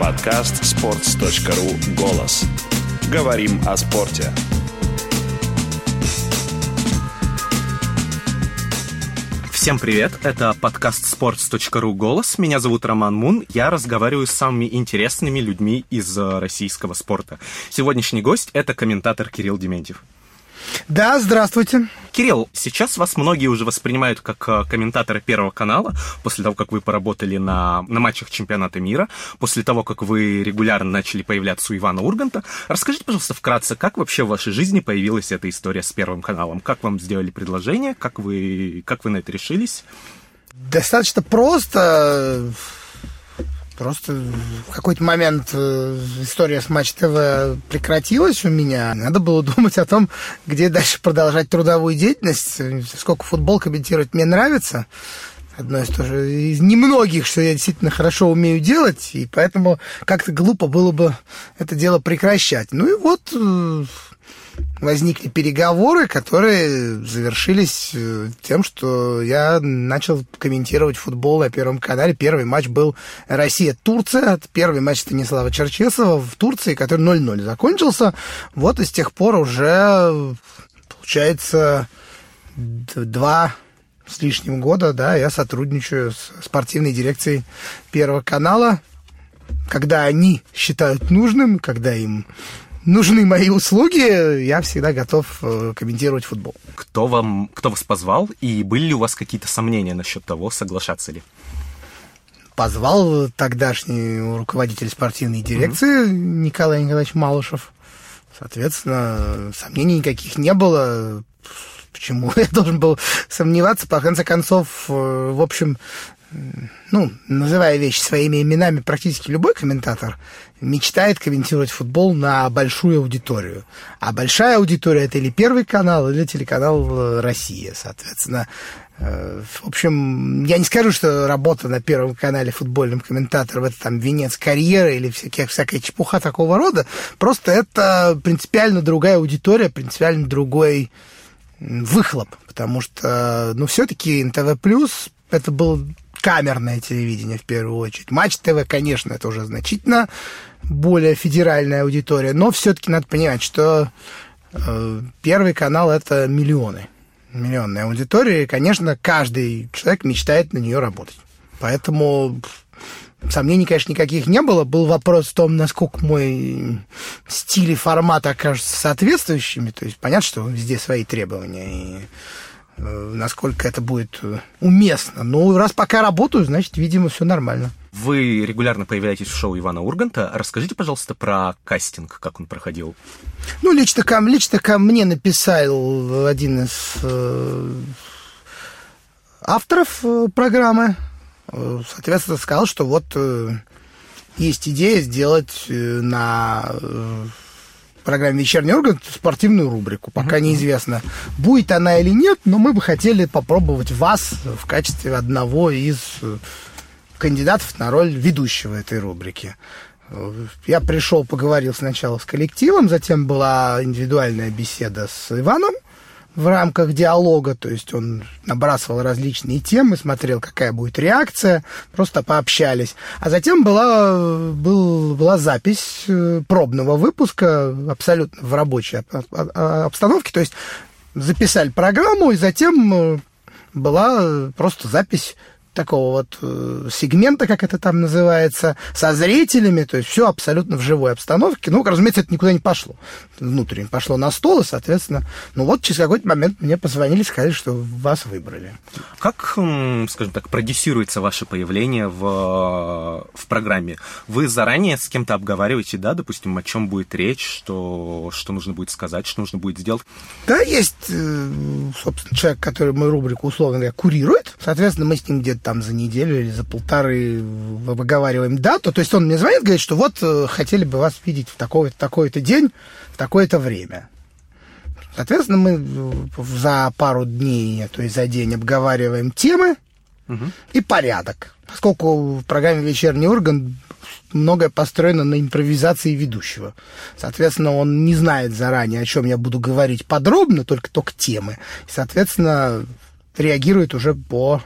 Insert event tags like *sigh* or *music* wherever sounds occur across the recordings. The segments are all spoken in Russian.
Подкаст sports.ru «Голос». Говорим о спорте. Всем привет, это подкаст sports.ru «Голос». Меня зовут Роман Мун, я разговариваю с самыми интересными людьми из э, российского спорта. Сегодняшний гость – это комментатор Кирилл Дементьев. Да, здравствуйте. Кирилл, сейчас вас многие уже воспринимают как э, комментатора Первого канала, после того, как вы поработали на, на матчах чемпионата мира, после того, как вы регулярно начали появляться у Ивана Урганта. Расскажите, пожалуйста, вкратце, как вообще в вашей жизни появилась эта история с Первым каналом? Как вам сделали предложение? Как вы, как вы на это решились? Достаточно просто Просто в какой-то момент э, история с Матч ТВ прекратилась у меня. Надо было думать о том, где дальше продолжать трудовую деятельность. Сколько футбол комментировать мне нравится. Одно из тоже из немногих, что я действительно хорошо умею делать, и поэтому как-то глупо было бы это дело прекращать. Ну и вот э, возникли переговоры, которые завершились э, тем, что я начал комментировать футбол на Первом канале. Первый матч был Россия-Турция. Первый матч Станислава Черчесова в Турции, который 0-0 закончился. Вот и с тех пор уже, получается, два с лишним года, да, я сотрудничаю с спортивной дирекцией Первого канала, когда они считают нужным, когда им нужны мои услуги, я всегда готов э, комментировать футбол. Кто вам, кто вас позвал, и были ли у вас какие-то сомнения насчет того, соглашаться ли? Позвал тогдашний руководитель спортивной дирекции mm-hmm. Николай Николаевич Малышев. Соответственно, сомнений никаких не было. Почему *laughs* я должен был сомневаться? По конце концов, э, в общем, ну, называя вещи своими именами, практически любой комментатор мечтает комментировать футбол на большую аудиторию. А большая аудитория это или Первый канал, или телеканал э, Россия, соответственно. Э, в общем, я не скажу, что работа на Первом канале футбольным комментатором это там венец карьеры или всякая, всякая чепуха такого рода. Просто это принципиально другая аудитория, принципиально другой выхлоп, потому что, ну, все-таки НТВ это был камерное телевидение в первую очередь. Матч ТВ, конечно, это уже значительно более федеральная аудитория, но все-таки надо понимать, что э, первый канал это миллионы, миллионная аудитория, и, конечно, каждый человек мечтает на нее работать. Поэтому сомнений, конечно, никаких не было. Был вопрос в том, насколько мой стиль и формат окажутся соответствующими. То есть понятно, что везде свои требования. И насколько это будет э, уместно. Но раз пока работаю, значит, видимо, все нормально. Вы регулярно появляетесь в шоу Ивана Урганта. Расскажите, пожалуйста, про кастинг, как он проходил. Ну, лично ко, лично ко мне написал один из э, авторов э, программы. Соответственно, сказал, что вот э, есть идея сделать на программе «Вечерний орган» спортивную рубрику. Пока uh-huh. неизвестно, будет она или нет, но мы бы хотели попробовать вас в качестве одного из э, кандидатов на роль ведущего этой рубрики. Я пришел, поговорил сначала с коллективом, затем была индивидуальная беседа с Иваном, в рамках диалога, то есть он набрасывал различные темы, смотрел, какая будет реакция, просто пообщались. А затем была, был, была запись э, пробного выпуска абсолютно в рабочей обстановке, то есть записали программу, и затем э, была просто запись такого вот э, сегмента, как это там называется, со зрителями, то есть все абсолютно в живой обстановке. Ну, разумеется, это никуда не пошло. Внутренне пошло на стол, и, соответственно, ну вот через какой-то момент мне позвонили, сказали, что вас выбрали. Как, скажем так, продюсируется ваше появление в, в программе? Вы заранее с кем-то обговариваете, да, допустим, о чем будет речь, что, что нужно будет сказать, что нужно будет сделать? Да, есть, э, собственно, человек, который мою рубрику, условно говоря, курирует. Соответственно, мы с ним где-то там за неделю или за полторы выговариваем дату. То есть он мне звонит, говорит, что вот э, хотели бы вас видеть в такой-то такой день, в такое-то время. Соответственно, мы за пару дней, то есть за день обговариваем темы угу. и порядок. Поскольку в программе «Вечерний орган» многое построено на импровизации ведущего. Соответственно, он не знает заранее, о чем я буду говорить подробно, только только темы. И, соответственно, реагирует уже по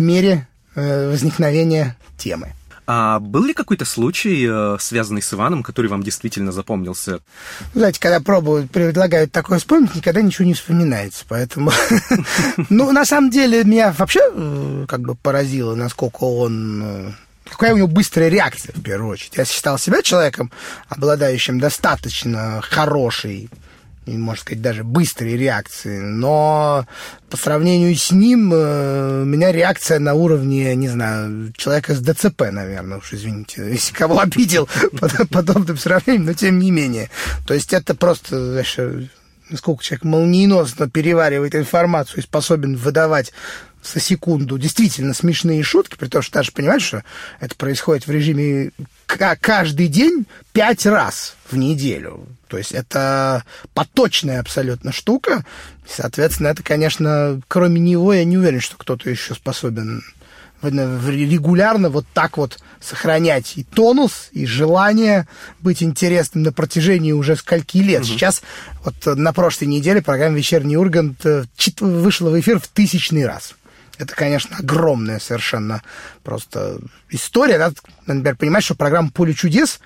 мере э, возникновения темы. А был ли какой-то случай, э, связанный с Иваном, который вам действительно запомнился? Знаете, когда пробуют, предлагают такое вспомнить, никогда ничего не вспоминается. Поэтому, *laughs* ну, на самом деле, меня вообще э, как бы поразило, насколько он какая у него быстрая реакция, в первую очередь. Я считал себя человеком, обладающим достаточно хорошей можно сказать, даже быстрые реакции. Но по сравнению с ним э, у меня реакция на уровне, не знаю, человека с ДЦП, наверное, уж извините, *laughs* если кого обидел *laughs* подобным сравнением, но тем не менее. То есть это просто, знаешь, насколько человек молниеносно переваривает информацию и способен выдавать за секунду действительно смешные шутки, при том, что даже понимаешь, что это происходит в режиме каждый день пять раз в неделю. То есть это поточная абсолютно штука. Соответственно, это, конечно, кроме него, я не уверен, что кто-то еще способен регулярно вот так вот сохранять и тонус, и желание быть интересным на протяжении уже скольки лет. Угу. Сейчас, вот на прошлой неделе программа «Вечерний Ургант» э, вышла в эфир в тысячный раз. Это, конечно, огромная совершенно просто история. Надо, например, понимать, что программа «Поле чудес»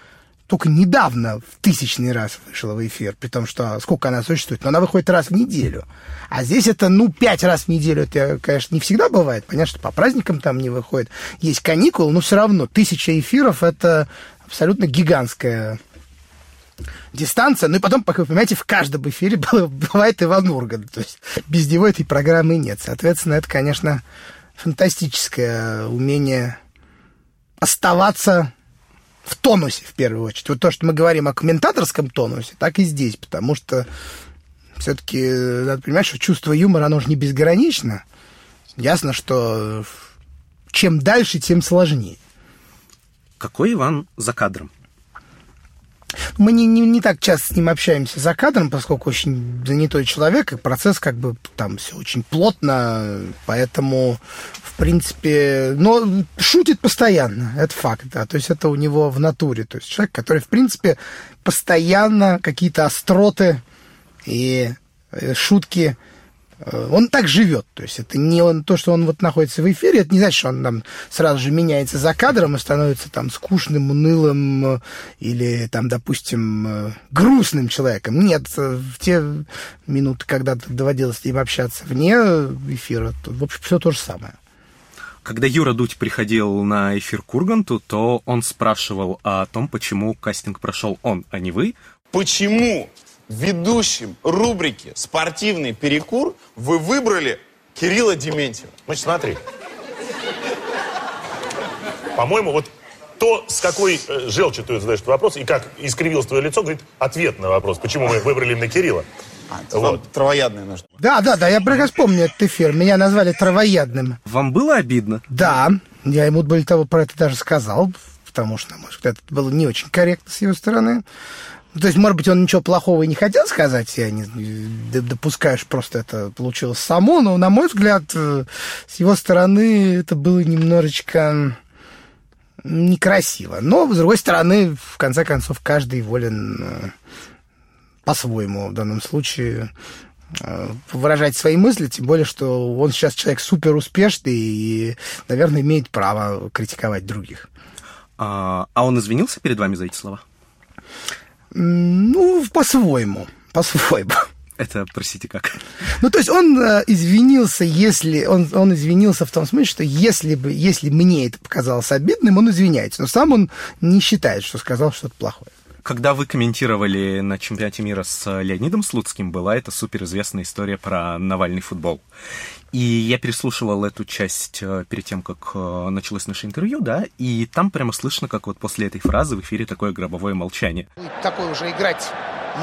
только недавно в тысячный раз вышла в эфир, при том, что сколько она существует, но она выходит раз в неделю. А здесь это, ну, пять раз в неделю, это, конечно, не всегда бывает. Понятно, что по праздникам там не выходит. Есть каникулы, но все равно тысяча эфиров – это абсолютно гигантская дистанция. Ну и потом, как вы понимаете, в каждом эфире *laughs* бывает Иван Ургант. То есть без него этой программы нет. Соответственно, это, конечно, фантастическое умение оставаться в тонусе, в первую очередь. Вот то, что мы говорим о комментаторском тонусе, так и здесь, потому что все-таки надо понимать, что чувство юмора, оно же не безгранично. Ясно, что чем дальше, тем сложнее. Какой Иван за кадром? Мы не, не, не так часто с ним общаемся за кадром, поскольку очень занятой человек, и процесс как бы там все очень плотно, поэтому, в принципе, но шутит постоянно, это факт, да, то есть это у него в натуре, то есть человек, который, в принципе, постоянно какие-то остроты и э, шутки он так живет. То есть это не он, то, что он вот находится в эфире, это не значит, что он там сразу же меняется за кадром и становится там скучным, унылым э, или там, допустим, э, грустным человеком. Нет, в те минуты, когда доводилось с ним общаться вне эфира, то, в общем, все то же самое. Когда Юра Дудь приходил на эфир к Урганту, то он спрашивал о том, почему кастинг прошел он, а не вы. Почему ведущим рубрики «Спортивный перекур» вы выбрали Кирилла Дементьева. Значит, смотри. По-моему, вот то, с какой э, желчью ты задаешь этот вопрос, и как искривилось твое лицо, говорит ответ на вопрос, почему мы выбрали именно Кирилла. А, вот. Травоядный наш. Да, да, да, я прекрасно помню этот эфир. Меня назвали травоядным. Вам было обидно? Да, я ему более того про это даже сказал, потому что, на мой взгляд, это было не очень корректно с его стороны. Ну, то есть, может быть, он ничего плохого и не хотел сказать, я не допускаю, что просто это получилось само, но, на мой взгляд, э, с его стороны это было немножечко некрасиво. Но, с другой стороны, в конце концов, каждый волен э, по-своему в данном случае э, выражать свои мысли, тем более, что он сейчас человек супер успешный и, наверное, имеет право критиковать других. А, а он извинился перед вами за эти слова? Ну, по-своему, по-своему. Это, простите, как? Ну, то есть он э, извинился, если... Он, он извинился в том смысле, что если, бы, если мне это показалось обидным, он извиняется. Но сам он не считает, что сказал что-то плохое. Когда вы комментировали на чемпионате мира с Леонидом Слуцким, была эта суперизвестная история про Навальный футбол. И я переслушивал эту часть э, перед тем, как э, началось наше интервью, да, и там прямо слышно, как вот после этой фразы в эфире такое гробовое молчание. Такой уже играть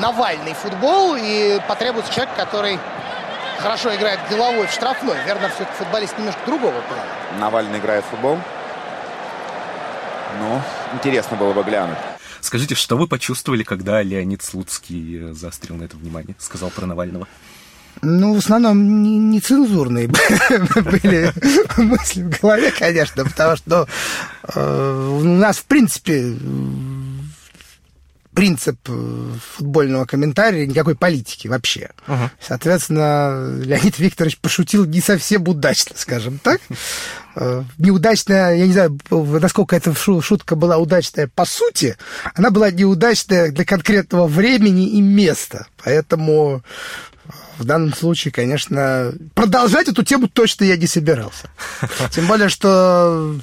Навальный футбол, и потребуется человек, который хорошо играет головой в штрафной. Верно, все-таки футболист немножко другого плана. Навальный играет в футбол? Ну, интересно было бы глянуть. Скажите, что вы почувствовали, когда Леонид Слуцкий э, заострил на это внимание, сказал про Навального? Ну, в основном нецензурные *laughs* были мысли в голове, конечно, потому что ну, у нас, в принципе, принцип э, футбольного комментария никакой политики вообще. Ага. Соответственно, Леонид Викторович пошутил не совсем удачно, скажем так. Э, Неудачная, я не знаю, насколько эта шу- шутка была удачная по сути, она была неудачная для конкретного времени и места. Поэтому в данном случае, конечно, продолжать эту тему точно я не собирался. *laughs* Тем более, что,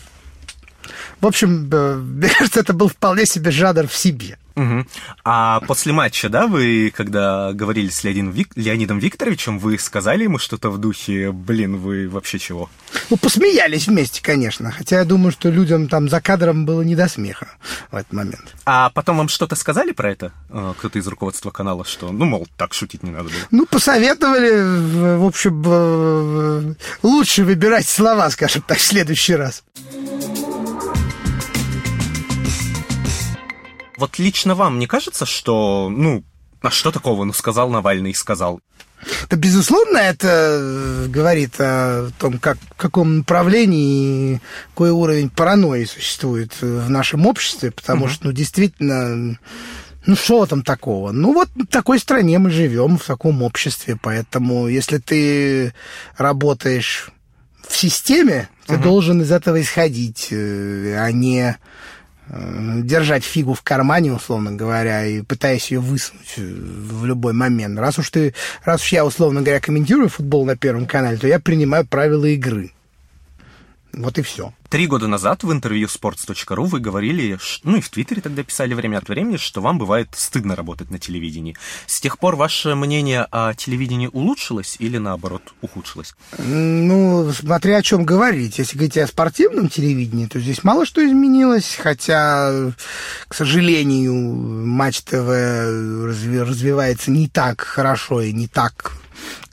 в общем, э, *laughs* мне кажется, это был вполне себе жанр в себе. Мгм. А после матча, да, вы, когда говорили с Леонидом, Вик- Леонидом Викторовичем, вы сказали ему что-то в духе, блин, вы вообще чего? Ну, посмеялись вместе, конечно. Хотя я думаю, что людям там за кадром было не до смеха в этот момент. А потом вам что-то сказали про это? э, Кто-то из руководства канала, что, ну, мол, так шутить не надо было. Ну, посоветовали, в в общем, э, лучше выбирать слова, скажем так, в следующий раз. Вот лично вам не кажется, что, ну, а что такого, ну, сказал Навальный, сказал. Да, безусловно, это э, говорит о том, как, в каком направлении, какой уровень паранойи существует э, в нашем обществе, потому что, ну, действительно, ну, что там такого? Ну, вот в такой стране мы живем, в таком обществе, поэтому если ты работаешь в системе, ты должен из этого исходить, э, а не держать фигу в кармане, условно говоря, и пытаясь ее высунуть э, в любой момент. Раз уж ты, раз уж я, условно говоря, комментирую футбол на Первом канале, то я принимаю правила игры. Вот и все. Три года назад в интервью sports.ru вы говорили, ну и в Твиттере тогда писали время от времени, что вам бывает стыдно работать на телевидении. С тех пор ваше мнение о телевидении улучшилось или наоборот ухудшилось? Ну, смотря о чем говорить. Если говорить о спортивном телевидении, то здесь мало что изменилось, хотя, к сожалению, Матч ТВ разви- развивается не так хорошо и не так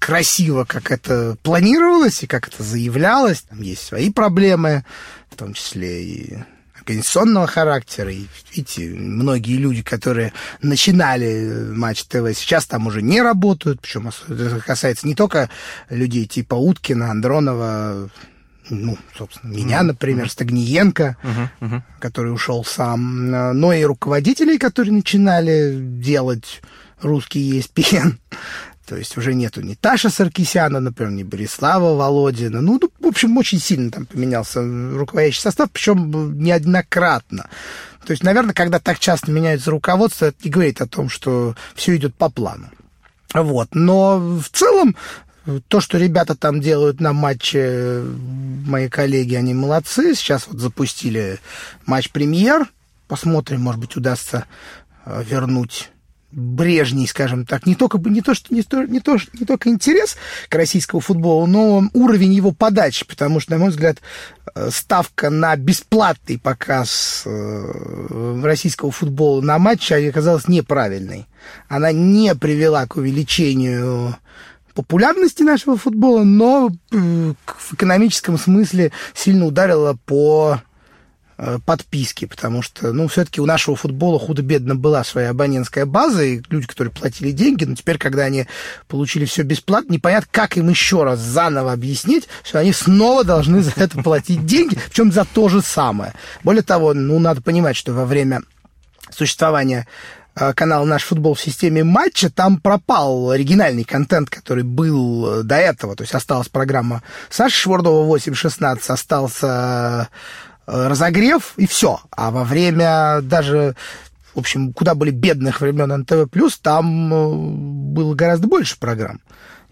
красиво, как это планировалось и как это заявлялось. Там есть свои проблемы, в том числе и организационного характера. И, видите, многие люди, которые начинали Матч ТВ, сейчас там уже не работают. Причем это касается не только людей типа Уткина, Андронова, ну, собственно, меня, например, Стагниенко, который ушел сам, э, но и руководителей, которые начинали делать русский ESPN. То есть уже нету ни Таша Саркисяна, например, ни Борислава Володина. Ну, ну, в общем, очень сильно там поменялся руководящий состав, причем неоднократно. То есть, наверное, когда так часто меняется руководство, это не говорит о том, что все идет по плану. Вот. Но в целом то, что ребята там делают на матче, мои коллеги, они молодцы. Сейчас вот запустили матч премьер. Посмотрим, может быть, удастся э, вернуть брежний, скажем так, не только, не, то, что, не, то, не, то, не только интерес к российскому футболу, но уровень его подачи, потому что, на мой взгляд, э, ставка на бесплатный показ э, российского футбола на матче оказалась неправильной. Она не привела к увеличению популярности нашего футбола, но э, в экономическом смысле сильно ударила по подписки, потому что, ну, все-таки у нашего футбола худо-бедно была своя абонентская база, и люди, которые платили деньги, но теперь, когда они получили все бесплатно, непонятно, как им еще раз заново объяснить, что они снова должны за это платить деньги, причем за то же самое. Более того, ну, надо понимать, что во время существования э, канала «Наш футбол» в системе матча, там пропал оригинальный контент, который был э, до этого. То есть осталась программа Саши Швардова 8.16, остался э, разогрев, и все. А во время даже в общем, куда были бедных времен НТВ+, там э, было гораздо больше программ.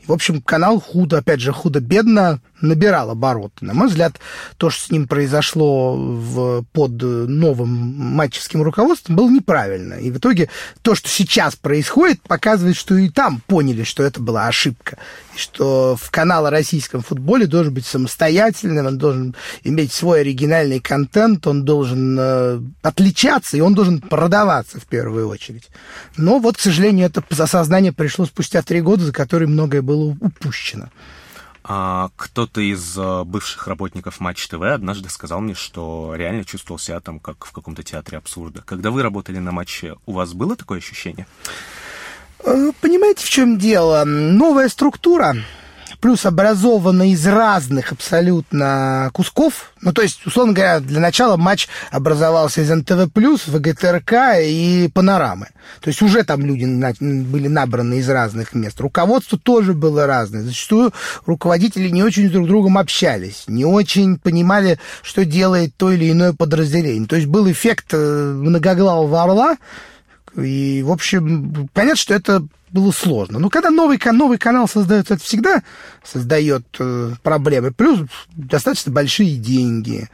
В общем, канал худо, опять же, худо-бедно набирал обороты. На мой взгляд, то, что с ним произошло в, под новым матчевским руководством, было неправильно. И в итоге то, что сейчас происходит, показывает, что и там поняли, что это была ошибка. И что в канал о российском футболе должен быть самостоятельным, он должен иметь свой оригинальный контент, он должен э, отличаться, и он должен продаваться в первую очередь. Но вот, к сожалению, это осознание пришло спустя три года, за которые многое было упущено. А кто-то из э, бывших работников Матч ТВ однажды сказал мне, что реально чувствовал себя там как в каком-то театре абсурда. Когда вы работали на матче, у вас было такое ощущение? Э, Понимаете, в чем дело? Новая структура плюс образована из разных абсолютно кусков. Ну, то есть, условно говоря, для начала матч образовался из НТВ+, ВГТРК и Панорамы. То есть уже там люди были набраны из разных мест. Руководство тоже было разное. Зачастую руководители не очень друг с другом общались, не очень понимали, что делает то или иное подразделение. То есть был эффект э, многоглавого орла, и, в общем, понятно, что это было сложно. Но когда новый, новый канал создается, это всегда создает э, проблемы. Плюс достаточно большие деньги.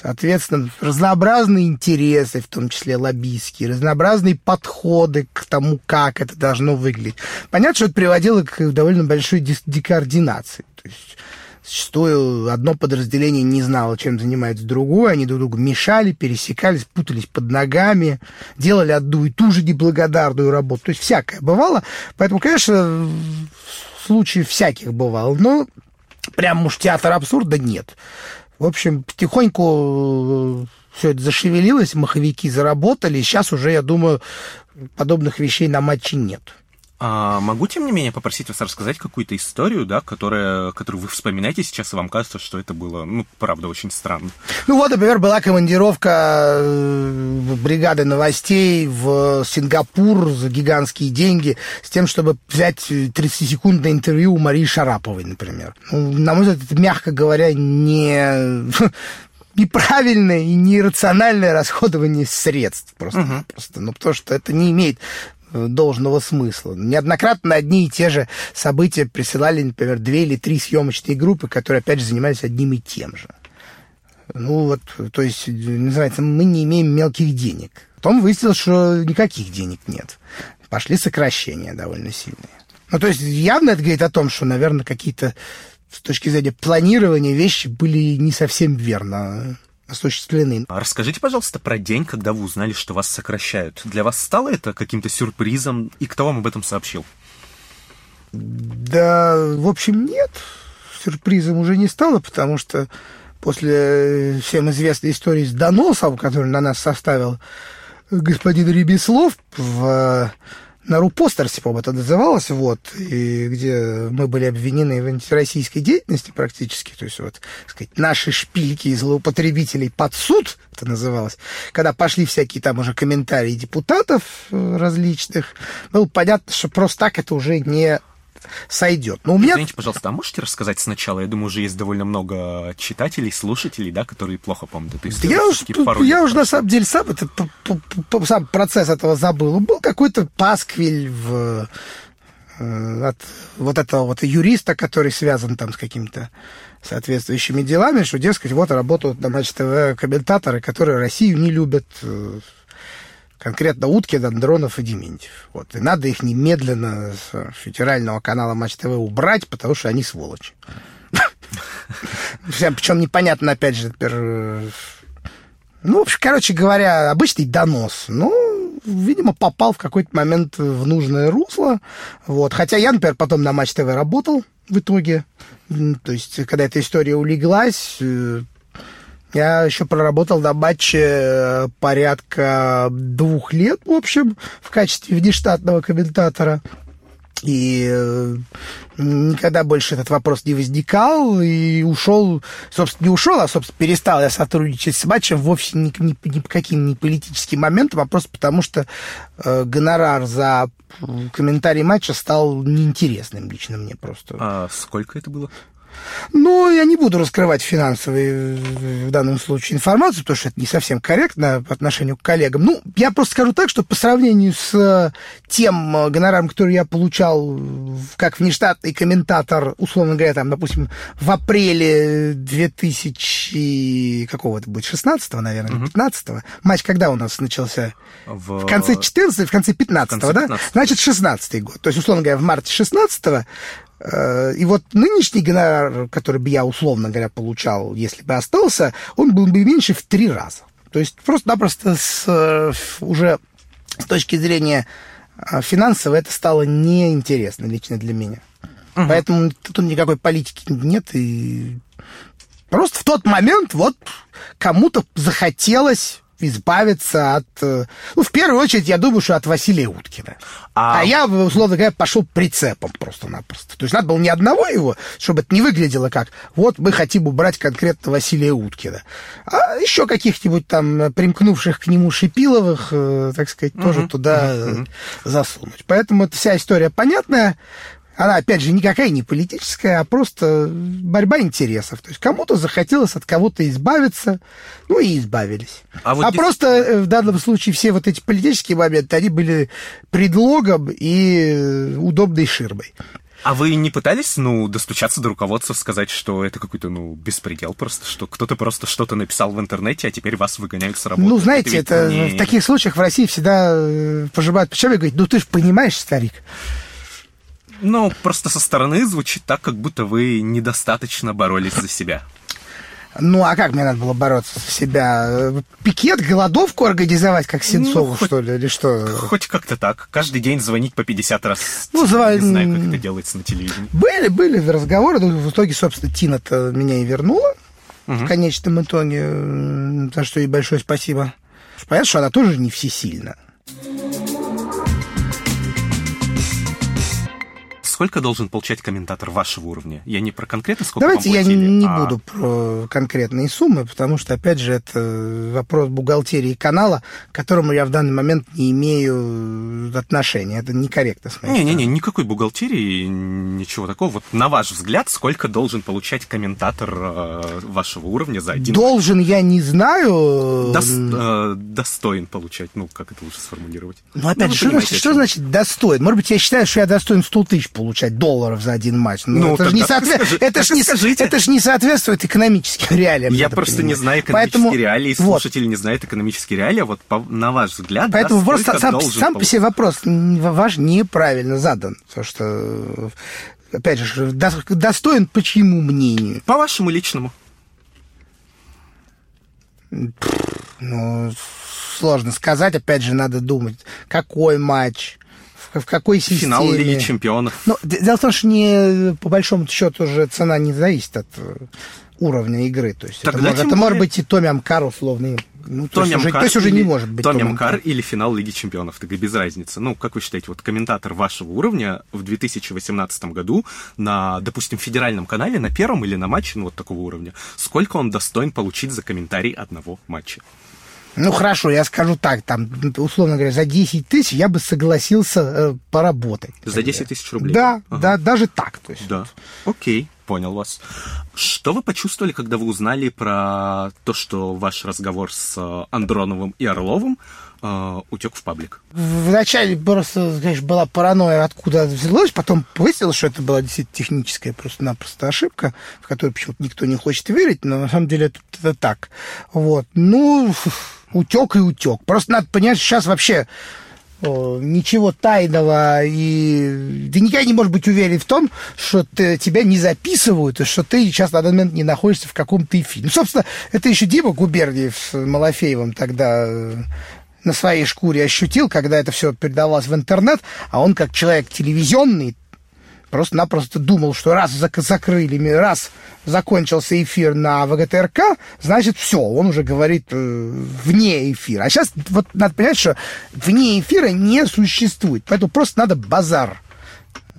Соответственно, разнообразные интересы, в том числе лоббистские, разнообразные подходы к тому, как это должно выглядеть. Понятно, что это приводило к довольно большой декоординации. То есть Зачастую одно подразделение не знало, чем занимается другое, они друг другу мешали, пересекались, путались под ногами, делали одну и ту же неблагодарную работу. То есть всякое бывало. Поэтому, конечно, случаев всяких бывало. Но прям уж театр абсурда нет. В общем, потихоньку все это зашевелилось, маховики заработали. Сейчас уже, я думаю, подобных вещей на матче нет. А могу, тем не менее, попросить вас рассказать какую-то историю, да, которая, которую вы вспоминаете сейчас, и вам кажется, что это было, ну, правда, очень странно. Ну вот, например, была командировка э, бригады новостей в Сингапур за гигантские деньги с тем, чтобы взять 30-секундное интервью у Марии Шараповой, например. Ну, на мой взгляд, это, мягко говоря, не *laughs* неправильное и нерациональное расходование средств просто, uh-huh. просто ну потому что это не имеет должного смысла. Неоднократно одни и те же события присылали, например, две или три съемочные группы, которые, опять же, занимались одним и тем же. Ну вот, то есть, называется, мы не имеем мелких денег. Потом выяснилось, что никаких денег нет. Пошли сокращения довольно сильные. Ну, то есть, явно это говорит о том, что, наверное, какие-то с точки зрения планирования вещи были не совсем верно осуществлены. А расскажите, пожалуйста, про день, когда вы узнали, что вас сокращают. Для вас стало это каким-то сюрпризом, и кто вам об этом сообщил? Да, в общем, нет. Сюрпризом уже не стало, потому что после всем известной истории с доносом, который на нас составил господин Ребеслов в на Рупостерсе, по-моему, это называлось, вот, и где мы были обвинены в антироссийской деятельности практически, то есть вот, сказать, наши шпильки и злоупотребителей под суд, это называлось, когда пошли всякие там уже комментарии депутатов э, различных, было понятно, что просто так это уже не сойдет. Но у меня... Извините, пожалуйста, а можете рассказать сначала? Я думаю, уже есть довольно много читателей, слушателей, да, которые плохо помнят эту историю. Я, уж, я уже на самом деле сам, это, сам процесс этого забыл. Был какой-то пасквиль в э, от вот этого вот юриста, который связан там с какими-то соответствующими делами, что, дескать, вот работают на Матч ТВ комментаторы, которые Россию не любят, э, конкретно Уткин, Андронов и Дементьев. Вот. И надо их немедленно с федерального канала Матч ТВ убрать, потому что они сволочи. Причем непонятно, опять же, теперь... Ну, в общем, короче говоря, обычный донос. Ну, видимо, попал в какой-то момент в нужное русло. Вот. Хотя я, например, потом на Матч ТВ работал в итоге. То есть, когда эта история улеглась, э, я еще проработал на матче э, порядка двух лет, в общем, в качестве внештатного комментатора. И э, никогда больше этот вопрос не возникал, и ушел, собственно, не ушел, а, собственно, перестал я сотрудничать с матчем вовсе ни, ни, ни по каким ни политическим моментам, а просто потому, что э, гонорар за комментарий матча стал неинтересным лично мне просто. А сколько это было? Но я не буду раскрывать финансовые в данном случае информацию, потому что это не совсем корректно по отношению к коллегам. Ну, я просто скажу так, что по сравнению с тем э, гонораром, который я получал как внештатный комментатор, условно говоря, там, допустим, в апреле 2000... какого это будет? 16 наверное, угу. 15 -го. Матч когда у нас начался? В, в конце 14 в конце 15 да? 15 Значит, 16 год. То есть, условно говоря, в марте 16 Э, и вот нынешний гонорар, который бы я, условно говоря, получал, если бы остался, он был бы меньше в три раза. То есть просто-напросто с, э, уже с точки зрения э, финансовой это стало неинтересно лично для меня. Угу. Поэтому тут никакой политики нет. И просто в тот момент вот кому-то захотелось избавиться от... э, Ну, в первую очередь, я думаю, что от Василия Уткина. А- А, я, условно говоря, пошел прицепом просто-напросто. То есть надо было не одного его, чтобы это не выглядело как вот мы хотим убрать конкретно Василия Уткина. А еще каких-нибудь там примкнувших к нему Шипиловых, э, так сказать, тоже туда э, засунуть. Поэтому эта вся история понятная. Она, опять же, никакая не политическая, а просто борьба интересов. То есть кому-то захотелось от кого-то избавиться, ну и избавились. А А, вот дес- просто э, в данном случае все вот эти политические моменты, они были предлогом и э, удобной ширмой. А вы не пытались, ну, достучаться до руководства, сказать, что это какой-то, ну, беспредел просто, что кто-то просто что-то написал в интернете, а теперь вас выгоняют с работы? Ну, знаете, ведь это, не- в таких случаях в России всегда э, пожимают плечами и говорят, ну ты же понимаешь, старик. Ну, просто со стороны звучит так, как будто вы недостаточно боролись за себя. Ну, а как мне надо было бороться за себя? Пикет, голодовку организовать, как Сенцову, Ну, хоть- что ли, или что? Хоть как-то так. Каждый день звонить по 50 раз. Ну, зва- Не знаю, как это делается на телевидении. Были, были разговоры, но в итоге, собственно, Тина-то меня и вернула в конечном итоге, за что ей большое спасибо. Понятно, что она тоже не всесильна. Сколько должен получать комментатор вашего уровня? Я не про конкретно, сколько Давайте я платили, не а- буду про конкретные суммы, потому что, опять же, это вопрос бухгалтерии канала, к которому я в данный момент не имею отношения. Это некорректно с моей Не-не-не, никакой бухгалтерии, ничего такого. Вот на ваш взгляд, сколько должен получать комментатор э, вашего уровня за один Должен я не знаю. Дос- э, достоин получать, ну, как это лучше сформулировать? Ну, опять вы же, что значит, что значит достоин? Может быть, я считаю, что я достоин 100 тысяч получать долларов за один матч. Но Ну, это же не, соотве- скажи- это ж не, скажите. это ж не соответствует экономическим реалиям. Я просто не понимать. знаю экономические Поэтому- реалии, и вот. слушатель не знает экономические реалии, а вот по- на ваш взгляд, да, Поэтому сколько просто сам, сам по получать? себе вопрос ваш неправильно задан. Потому что, э, опять же, до- достоин по чьему мнению? По вашему личному. Ну, сложно сказать. Опять же, надо думать, какой матч, в, какой системе. Финал Лиги Чемпионов. Ну, дело в том, что не, по большому счету уже цена не зависит от э, уровня игры. То есть это, Тогда может, тем это может быть и Томи Амкар условный. Ну, то, есть уже, то есть уже не может быть Томи Амкар или финал Лиги Чемпионов, тогда без разницы. Ну, как вы считаете, вот комментатор вашего уровня в 2018 году на, допустим, федеральном канале, на первом или на матче, ну, вот такого уровня, сколько он достоин получить за комментарий одного матча? Ну, хорошо, я скажу так, там, условно говоря, за 10 тысяч я бы согласился э, поработать. За 10 тысяч рублей? Да, Ага. да, даже так. То есть. Да. Окей, понял вас. Что вы почувствовали, когда вы узнали про то, что ваш разговор с э, Андроновым и Орловым э, утек в паблик? Вначале просто, конечно, была паранойя, откуда взялось, потом выяснилось, что это была действительно техническая просто-напросто ошибка, в которую почему-то никто не хочет верить, но на самом деле это, это так. Вот. Ну, утек и утек. Просто надо понять, сейчас вообще ничего тайного, и ты никогда не можешь быть уверен в том, что ты, тебя не записывают, и что ты сейчас на данный момент не находишься в каком-то эфире. Ну, собственно, это еще Дима Губерниев с Малафеевым тогда э, на своей шкуре ощутил, когда это все передавалось в интернет, а он как человек телевизионный просто-напросто думал, что раз зак- закрыли, раз закончился эфир на ВГТРК, значит, все, он уже говорит э, вне эфира. А сейчас вот надо понять, что вне эфира не существует. Поэтому просто надо базар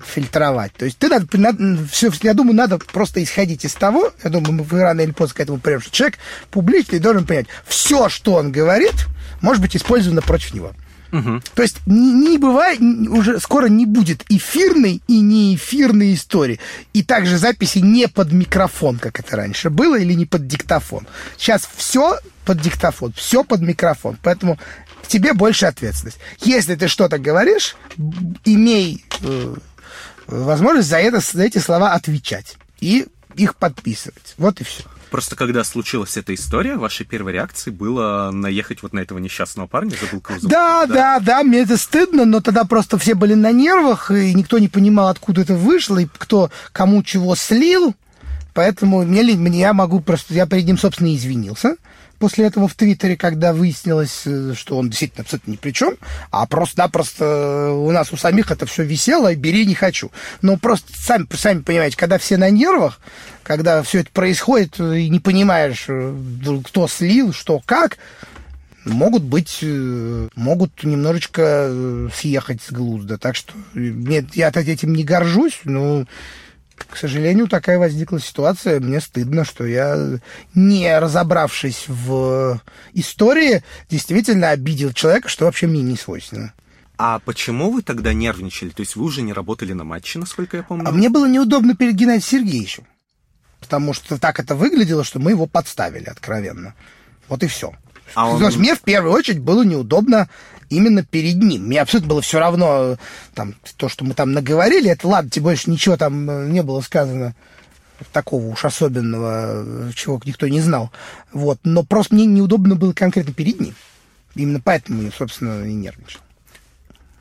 фильтровать. То есть ты надо, надо все, я думаю, надо просто исходить из того, я думаю, мы рано или поздно к этому придем, что человек публичный должен понять, все, что он говорит, может быть использовано против него. То есть не, не бывает, уже скоро не будет эфирной и неэфирной истории. И также записи не под микрофон, как это раньше было, или не под диктофон. Сейчас все под диктофон, все под микрофон. Поэтому тебе больше ответственность. Если ты что-то говоришь, имей э, возможность за, это, за эти слова отвечать и их подписывать. Вот и все. Просто когда случилась эта история, вашей первой реакцией было наехать вот на этого несчастного парня, забыл, его зовут. Да, да, да, мне это стыдно, но тогда просто все были на нервах, и никто не понимал, откуда это вышло, и кто кому чего слил. Поэтому мне, мне я могу просто, я перед ним, собственно, и извинился после этого в Твиттере, когда выяснилось, э, что он действительно абсолютно ни при чем, а просто-напросто у нас у самих это все висело, и бери не хочу. Но просто сами, сами понимаете, когда все на нервах, когда все это происходит, и не понимаешь, э, кто слил, что, как, могут быть, э, могут немножечко э, съехать с глузда. Так что нет, я этим не горжусь, но к сожалению, такая возникла ситуация. Мне стыдно, что я, не разобравшись в истории, действительно обидел человека, что вообще мне не свойственно. А почему вы тогда нервничали? То есть вы уже не работали на матче, насколько я помню? А мне было неудобно перед Геннадием Сергеевичем. Потому что так это выглядело, что мы его подставили откровенно. Вот и все. А он... Знаешь, мне в первую очередь было неудобно именно перед ним. Мне абсолютно было все равно, там, то, что мы там наговорили, это ладно, тебе больше ничего там э, не было сказано такого уж особенного, чего никто не знал. Вот. Но просто мне неудобно было конкретно перед ним. Именно поэтому собственно, и нервничал.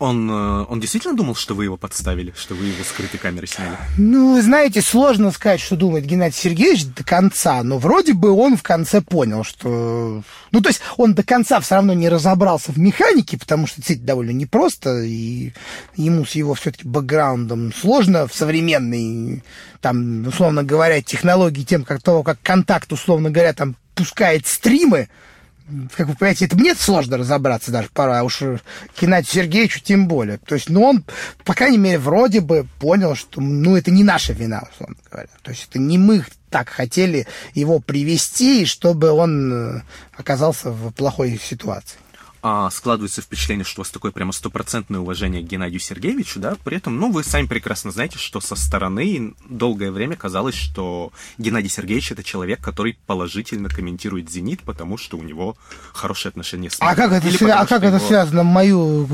Он, э, он действительно думал, что вы его подставили, что вы его скрытой камерой сняли? Ну, знаете, сложно сказать, что думает Геннадий Сергеевич до конца, но вроде бы он в конце понял, что... Ну, то есть он до конца все равно не разобрался в механике, потому что это довольно непросто, и ему с его все-таки бэкграундом сложно в современной, там, условно говоря, технологии, тем, как того, как контакт, условно говоря, там, пускает стримы, как вы понимаете, это мне сложно разобраться даже пора, а уж Геннадию Сергеевичу тем более. То есть, ну, он, по крайней мере, вроде бы понял, что, ну, это не наша вина, условно говоря. То есть, это не мы так хотели его привести, чтобы он э, оказался в плохой ситуации а, складывается впечатление, что у вас такое прямо стопроцентное уважение к Геннадию Сергеевичу, да, при этом, ну, вы сами прекрасно знаете, что со стороны долгое время казалось, что Геннадий Сергеевич это человек, который положительно комментирует «Зенит», потому что у него хорошие отношения с А как это, Или свя- а как его... это связано мою,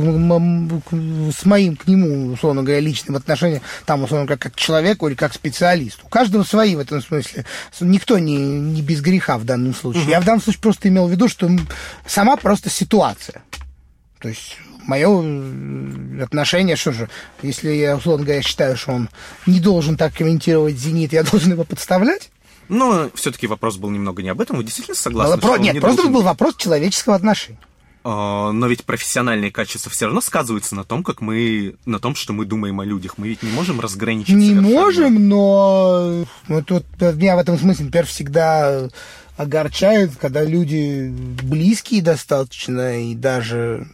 с моим к нему, условно говоря, личным отношением, там, условно говоря, как к человеку или как к специалисту? У каждого свои в этом смысле. Никто не, не без греха в данном случае. Угу. Я в данном случае просто имел в виду, что сама просто ситуация ситуация. То есть мое э, отношение, что же, если я, условно говоря, считаю, что он не должен так комментировать «Зенит», я *laughs* должен его подставлять? Но все-таки вопрос был немного не об этом. Вы действительно согласны? Было, про... Нет, не просто должен... был вопрос человеческого отношения. А, но ведь профессиональные качества все равно сказываются на том, как мы, на том, что мы думаем о людях. Мы ведь не можем разграничить. Не можем, но ну, тут меня в этом смысле, например, всегда огорчает, когда люди близкие достаточно и даже,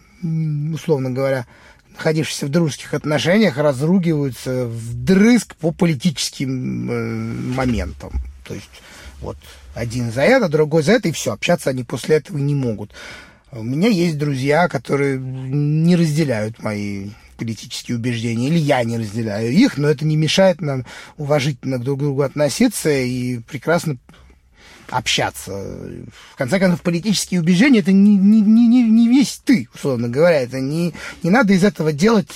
условно говоря, находившиеся в дружеских отношениях, разругиваются вдрызг по политическим э, моментам. То есть вот один за это, другой за это, и все, общаться они после этого не могут. У меня есть друзья, которые не разделяют мои политические убеждения, или я не разделяю их, но это не мешает нам уважительно друг к другу относиться и прекрасно общаться. В конце концов, политические убеждения это не, не, не, не весь ты, условно говоря. Это не, не надо из этого делать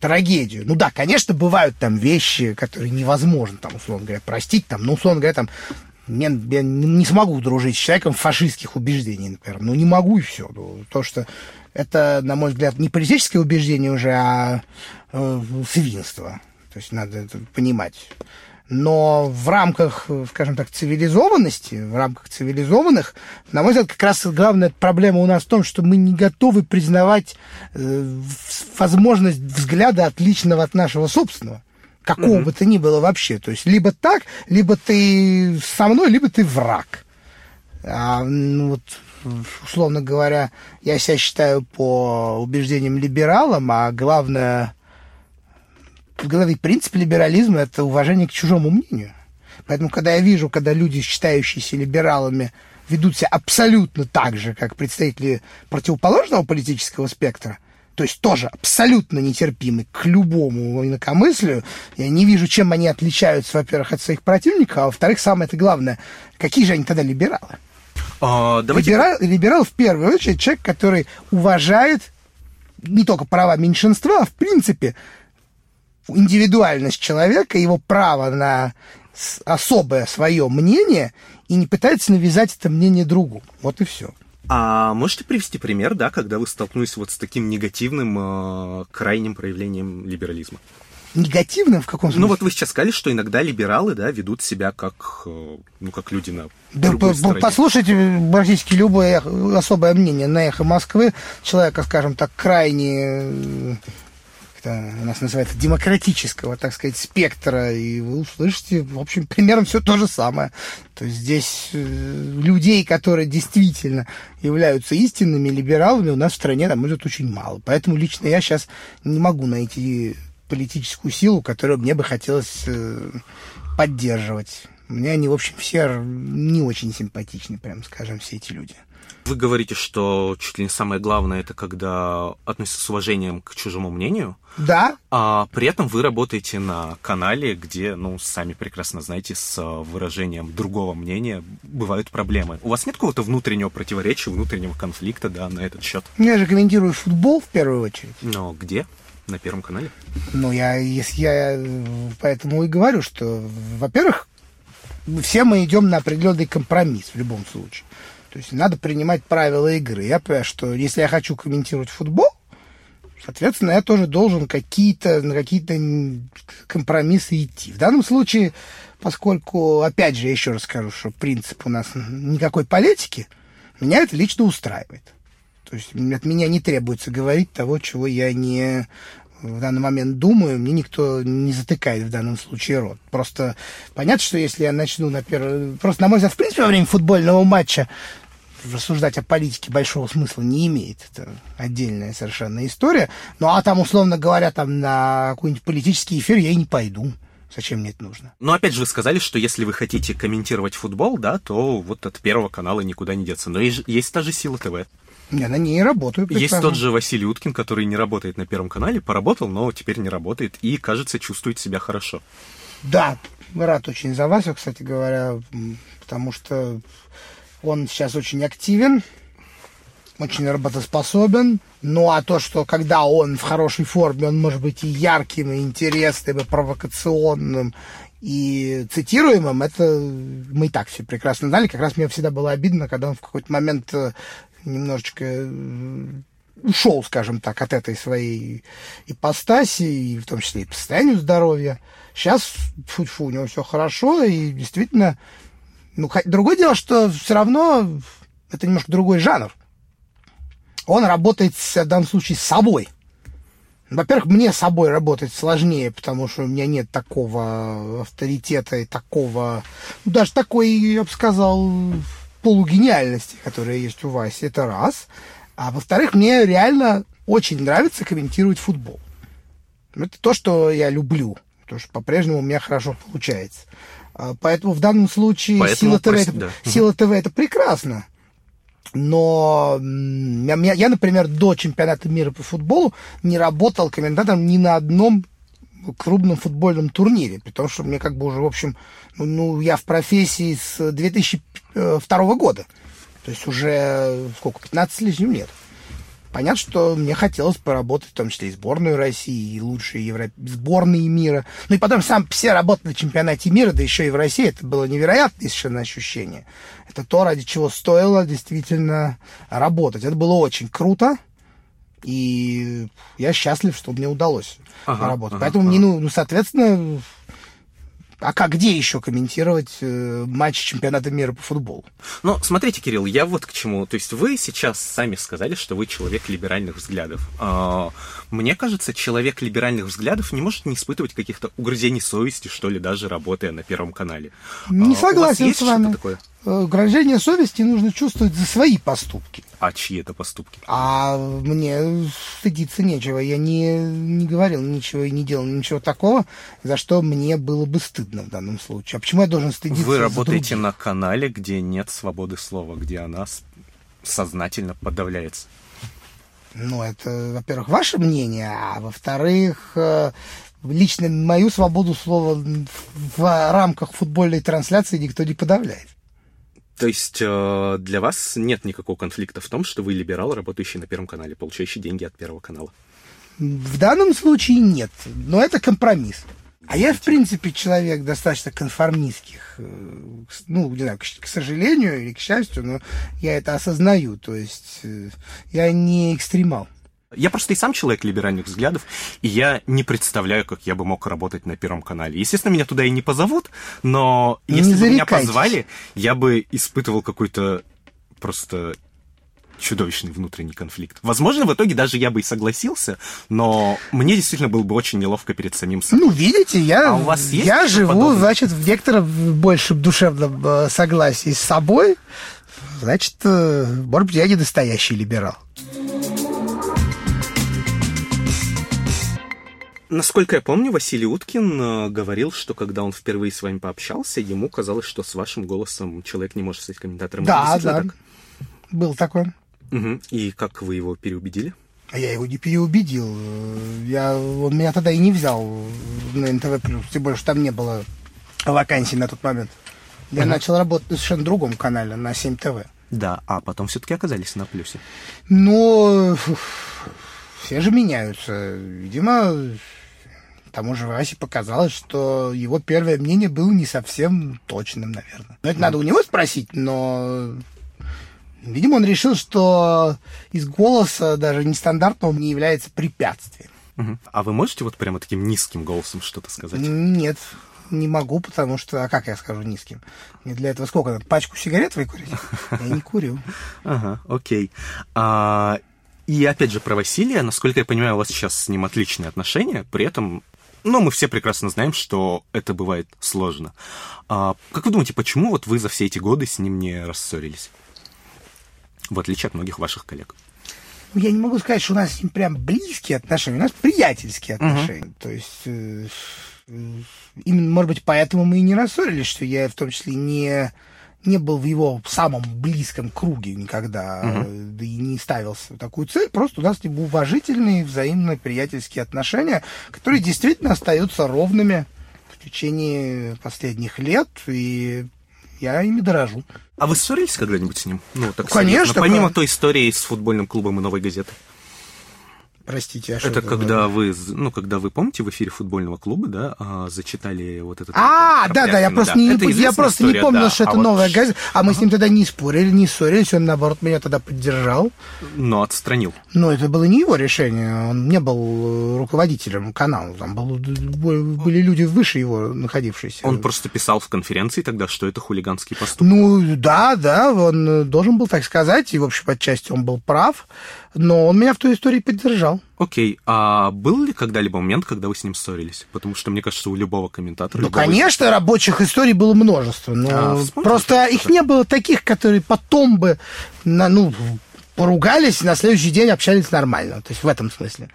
трагедию. Ну да, конечно, бывают там вещи, которые невозможно, там, условно говоря, простить, там, ну, условно говоря, там, я, я не смогу дружить с человеком фашистских убеждений, например. Ну, не могу и все. Ну, то, что это, на мой взгляд, не политическое убеждение уже, а э, свинство. То есть надо это понимать. Но в рамках, скажем так, цивилизованности, в рамках цивилизованных, на мой взгляд, как раз главная проблема у нас в том, что мы не готовы признавать э, возможность взгляда отличного от нашего собственного. Какого mm-hmm. бы то ни было вообще. То есть либо так, либо ты со мной, либо ты враг. А, ну, вот, условно говоря, я себя считаю по убеждениям либералом, а главное главный принцип либерализма – это уважение к чужому мнению. Поэтому, когда я вижу, когда люди, считающиеся либералами, ведут себя абсолютно так же, как представители противоположного политического спектра, то есть тоже абсолютно нетерпимы к любому инакомыслию, я не вижу, чем они отличаются, во-первых, от своих противников, а во-вторых, самое это главное, какие же они тогда либералы? А, давайте... либерал, либерал в первую очередь человек, который уважает не только права меньшинства, а в принципе индивидуальность человека, его право на особое свое мнение и не пытается навязать это мнение другу. Вот и все. А можете привести пример, да, когда вы столкнулись вот с таким негативным, э, крайним проявлением либерализма? Негативным в каком смысле? Ну вот вы сейчас сказали, что иногда либералы, да, ведут себя как, э, ну, как люди на да, по, Послушайте практически любое особое мнение на эхо Москвы, человека, скажем так, крайне как-то у нас называется, демократического, так сказать, спектра, и вы услышите, в общем, примерно все то же самое. То есть здесь э, людей, которые действительно являются истинными либералами, у нас в стране там идет очень мало. Поэтому лично я сейчас не могу найти политическую силу, которую мне бы хотелось э, поддерживать. Мне они, в общем, все не очень симпатичны, прям скажем, все эти люди. Вы говорите, что чуть ли не самое главное это когда относятся с уважением к чужому мнению. Да. А при этом вы работаете на канале, где, ну, сами прекрасно знаете, с выражением другого мнения бывают проблемы. У вас нет какого-то внутреннего противоречия, внутреннего конфликта, да, на этот счет? Я же комментирую футбол в первую очередь. Но где? На Первом канале? Ну, я, если я поэтому и говорю, что, во-первых, все мы идем на определенный компромисс в любом случае. То есть надо принимать правила игры. Я понимаю, что если я хочу комментировать футбол, соответственно, я тоже должен какие-то, на какие-то компромиссы идти. В данном случае, поскольку, опять же, я еще раз скажу, что принцип у нас никакой политики, меня это лично устраивает. То есть от меня не требуется говорить того, чего я не в данный момент думаю, мне никто не затыкает в данном случае рот. Просто понятно, что если я начну на первый... Просто, на мой взгляд, в принципе, во время футбольного матча рассуждать о политике большого смысла не имеет. Это отдельная совершенно история. Ну, а там, условно говоря, там на какой-нибудь политический эфир я и не пойду. Зачем мне это нужно? Но опять же вы сказали, что если вы хотите комментировать футбол, да, то вот от Первого канала никуда не деться. Но есть, есть та же Сила ТВ. Я на ней работаю. Прекрасно. Есть тот же Василий Уткин, который не работает на Первом канале, поработал, но теперь не работает и, кажется, чувствует себя хорошо. Да, рад очень за Васю, кстати говоря, потому что он сейчас очень активен, очень работоспособен. Ну а то, что когда он в хорошей форме, он может быть и ярким, и интересным, и провокационным, и цитируемым, это мы и так все прекрасно знали. Как раз мне всегда было обидно, когда он в какой-то момент э, немножечко э, ушел, скажем так, от этой своей ипостаси, и в том числе и по состоянию здоровья. Сейчас, фу-фу, у него все хорошо, и действительно, ну, другое дело, что все равно это немножко другой жанр. Он работает в данном случае с собой. Во-первых, мне с собой работать сложнее, потому что у меня нет такого авторитета и такого, ну, даже такой, я бы сказал, полугениальности, которая есть у Васи, это раз. А во-вторых, мне реально очень нравится комментировать футбол. Это то, что я люблю, то, что по-прежнему у меня хорошо получается. А, поэтому в данном случае Поэтому Сила ТВ, это, да. Сила ТВ это прекрасно. Но я, я, например, до чемпионата мира по футболу не работал комментатором ни на одном крупном футбольном турнире, потому что мне как бы уже, в общем, ну, ну я в профессии с 2002 года, то есть уже сколько, 15 лишним лет. Понятно, что мне хотелось поработать, в том числе и сборную России, и лучшие Евро... сборные мира. Ну и потом сам все работали на чемпионате мира, да еще и в России. Это было невероятное совершенно ощущение. Это то, ради чего стоило действительно работать. Это было очень круто. И я счастлив, что мне удалось ага, работать. Ага, Поэтому ага. мне, ну, ну, соответственно, а как где еще комментировать э, матч чемпионата мира по футболу? Ну, смотрите, Кирилл, я вот к чему. То есть вы сейчас сами сказали, что вы человек либеральных взглядов. А, мне кажется, человек либеральных взглядов не может не испытывать каких-то угрызений совести, что ли, даже работая на Первом канале. Не а, согласен с вами. Такое? Угрожение совести нужно чувствовать за свои поступки. А чьи это поступки? А мне стыдиться нечего. Я не, не говорил ничего и не делал ничего такого, за что мне было бы стыдно в данном случае. А почему я должен стыдиться? Вы работаете на канале, где нет свободы слова, где она сознательно подавляется. Ну, это, во-первых, ваше мнение, а во-вторых, э, лично мою свободу слова в рамках футбольной трансляции никто не подавляет. То есть э, для вас нет никакого конфликта в том, что вы либерал, работающий на Первом канале, получающий деньги от Первого канала? В данном случае нет, но это компромисс. А я, в принципе, человек достаточно конформистских, э, ну, не знаю, к, сожалению или к счастью, но я это осознаю. То есть э, я не экстремал. Я просто и сам человек либеральных взглядов, и я не представляю, как я бы мог работать на Первом канале. Естественно, меня туда и не позовут, но не если бы меня позвали, я бы испытывал какой-то просто чудовищный внутренний конфликт. Возможно, в итоге даже я бы и согласился, но мне действительно было бы очень неловко перед самим собой. Ну, видите, я, А у вас есть я живу, подобное? значит, в некотором большем душевном э, согласии с собой. Значит, э, может быть, я не настоящий либерал. Насколько я помню, Василий Уткин э, говорил, что когда он впервые с вами пообщался, ему казалось, что с вашим голосом человек не может стать комментатором. Да, да. так? Был такой. Мгм. И как вы его переубедили? А я его не переубедил. Э, Я, он меня тогда и не взял на НТВ+, тем более, что там не было вакансий на тот момент. Я начал работать на совершенно другом канале, на 7 ТВ. Да, а потом все-таки оказались на плюсе. Но фу, все же меняются. Видимо, тому же Васе показалось, что его первое мнение было не совсем точным, наверное. Но это надо у него спросить, но... Видимо, он решил, что из голоса даже нестандартного не является препятствием. А вы можете вот прямо таким низким голосом что-то сказать? Нет, не могу, потому что... А как я скажу низким? Мне для этого сколько надо? Пачку сигарет выкурить? Я не курю. Ага, окей. А, и опять же про Василия, насколько я понимаю, у вас сейчас с ним отличные отношения, при этом, ну, мы все прекрасно знаем, что это бывает сложно. А, как вы думаете, почему вот вы за все эти годы с ним не рассорились? В отличие от многих ваших коллег. Я не могу сказать, что у нас с ним прям близкие отношения, у нас приятельские отношения. То есть, э, э, именно, может быть, поэтому мы и не рассорились, что я в том числе не, не был в его самом близком круге никогда, э, да и не ставился в такую цель. Просто у нас с ним уважительные, взаимно приятельские отношения, которые действительно остаются ровными в течение последних лет, и я ими дорожу. А вы ссорились когда-нибудь с ним? Ну, так Конечно, серьезно, Помимо кон- той истории с футбольным клубом и новой газетой. Простите, а что Это когда вы, ну, когда вы помните в эфире футбольного клуба, да, а, зачитали вот этот... А, да, да, я просто, да. не, Это я просто не история, помнил, да. что это А вот новая газета. А мы с ним тогда не спорили, не ссорились, он, наоборот, меня тогда поддержал. Но отстранил. Но это было не его решение, он не был э, руководителем канала, там был- были люди выше его находившиеся. Он просто писал в конференции тогда, что это хулиганский поступок. Ну, да, да, он э, должен был так сказать, и, в общем, отчасти он был прав, но он меня в той истории поддержал. Окей, а был ли когда-либо момент, когда вы с ним ссорились? Потому что, мне кажется, у любого комментатора... Ну, любого- конечно, рабочих историй было множество, но А, просто их не было таких, которые потом бы, на, ну, поругались, и на следующий день общались нормально. То есть в этом смысле.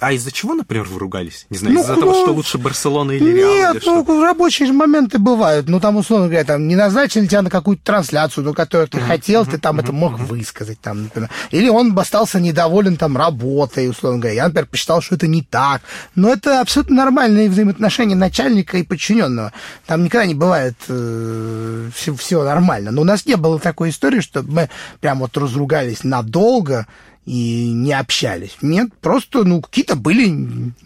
А из-за чего, например, вы ругались? Не знаю, Ну, из-за ну, того, что лучше Барселона или Реал? Нет, или что? ну, рабочие же моменты бывают. Ну, там, условно говоря, там, не назначили тебя на какую-то трансляцию, ну, которую ты хотел, ты там это мог высказать, там, например. Или он бы остался недоволен, там, работой, условно говоря. Я, например, посчитал, что это не так. Но это абсолютно нормальные взаимоотношения начальника и подчиненного. Там никогда не бывает э, все, всего нормально. Но у нас не было такой истории, чтобы мы прям вот разругались надолго, и не общались. Нет, просто, ну, какие-то были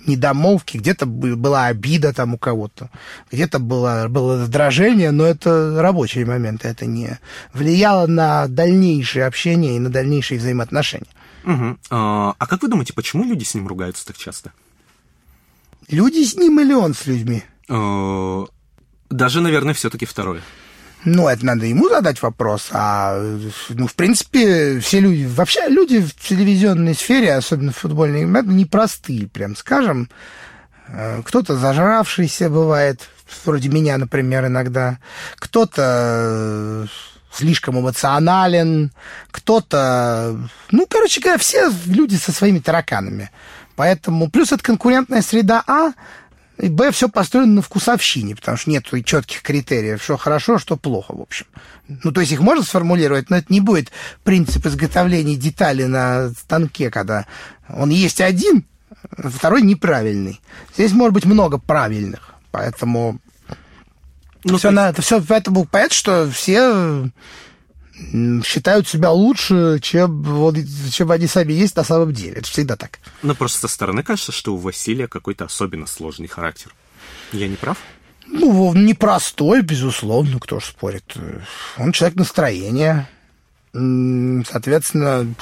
недомолвки, где-то бы- была обида там у кого-то, где-то было, было раздражение, но это рабочие моменты, это не влияло на дальнейшее общение и на дальнейшие взаимоотношения. Мгм. А, а как вы думаете, почему люди с ним ругаются так часто? Люди с ним или он с людьми? Э, Даже, наверное, все-таки второе. Ну, это надо ему задать вопрос. А, ну, в принципе, все люди, вообще люди в телевизионной сфере, особенно в футбольной, это непростые, прям скажем. Э, Кто-то зажравшийся бывает, вроде меня, например, иногда. Кто-то э, слишком эмоционален, кто-то... Ну, короче говоря, все люди со своими тараканами. Поэтому... Плюс это конкурентная среда А, Б, все построено на вкусовщине, потому что нет четких критериев, что хорошо, что плохо, в общем. Ну, то есть их можно сформулировать, но это не будет принцип изготовления деталей на станке, когда он есть один, а второй неправильный. Здесь может быть много правильных, поэтому Ну, все то на, это все поэтому понятно, что все считают себя лучше, чем, вот, чем они сами есть на самом деле. Это всегда так. Ну, просто со стороны кажется, что у Василия какой-то особенно сложный характер. Я не прав? Ну, непростой, безусловно, кто ж спорит. Он человек настроения. Соответственно,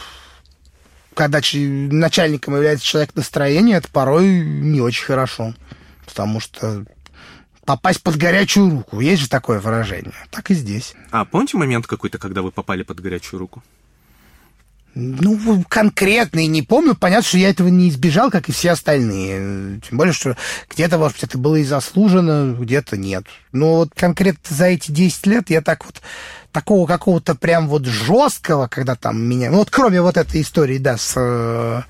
когда начальником является человек настроения, это порой не очень хорошо. Потому что попасть под горячую руку, есть же такое выражение. Так и здесь. А помните момент какой-то, когда вы попали под горячую руку? Ну, конкретный не помню. Понятно, что я этого не избежал, как и все остальные. Тем более, что где-то, может быть, это было и заслужено, где-то нет. Но вот конкретно за эти 10 лет я так вот такого какого-то прям вот жесткого, когда там меня... Ну, вот кроме вот этой истории, да, с э,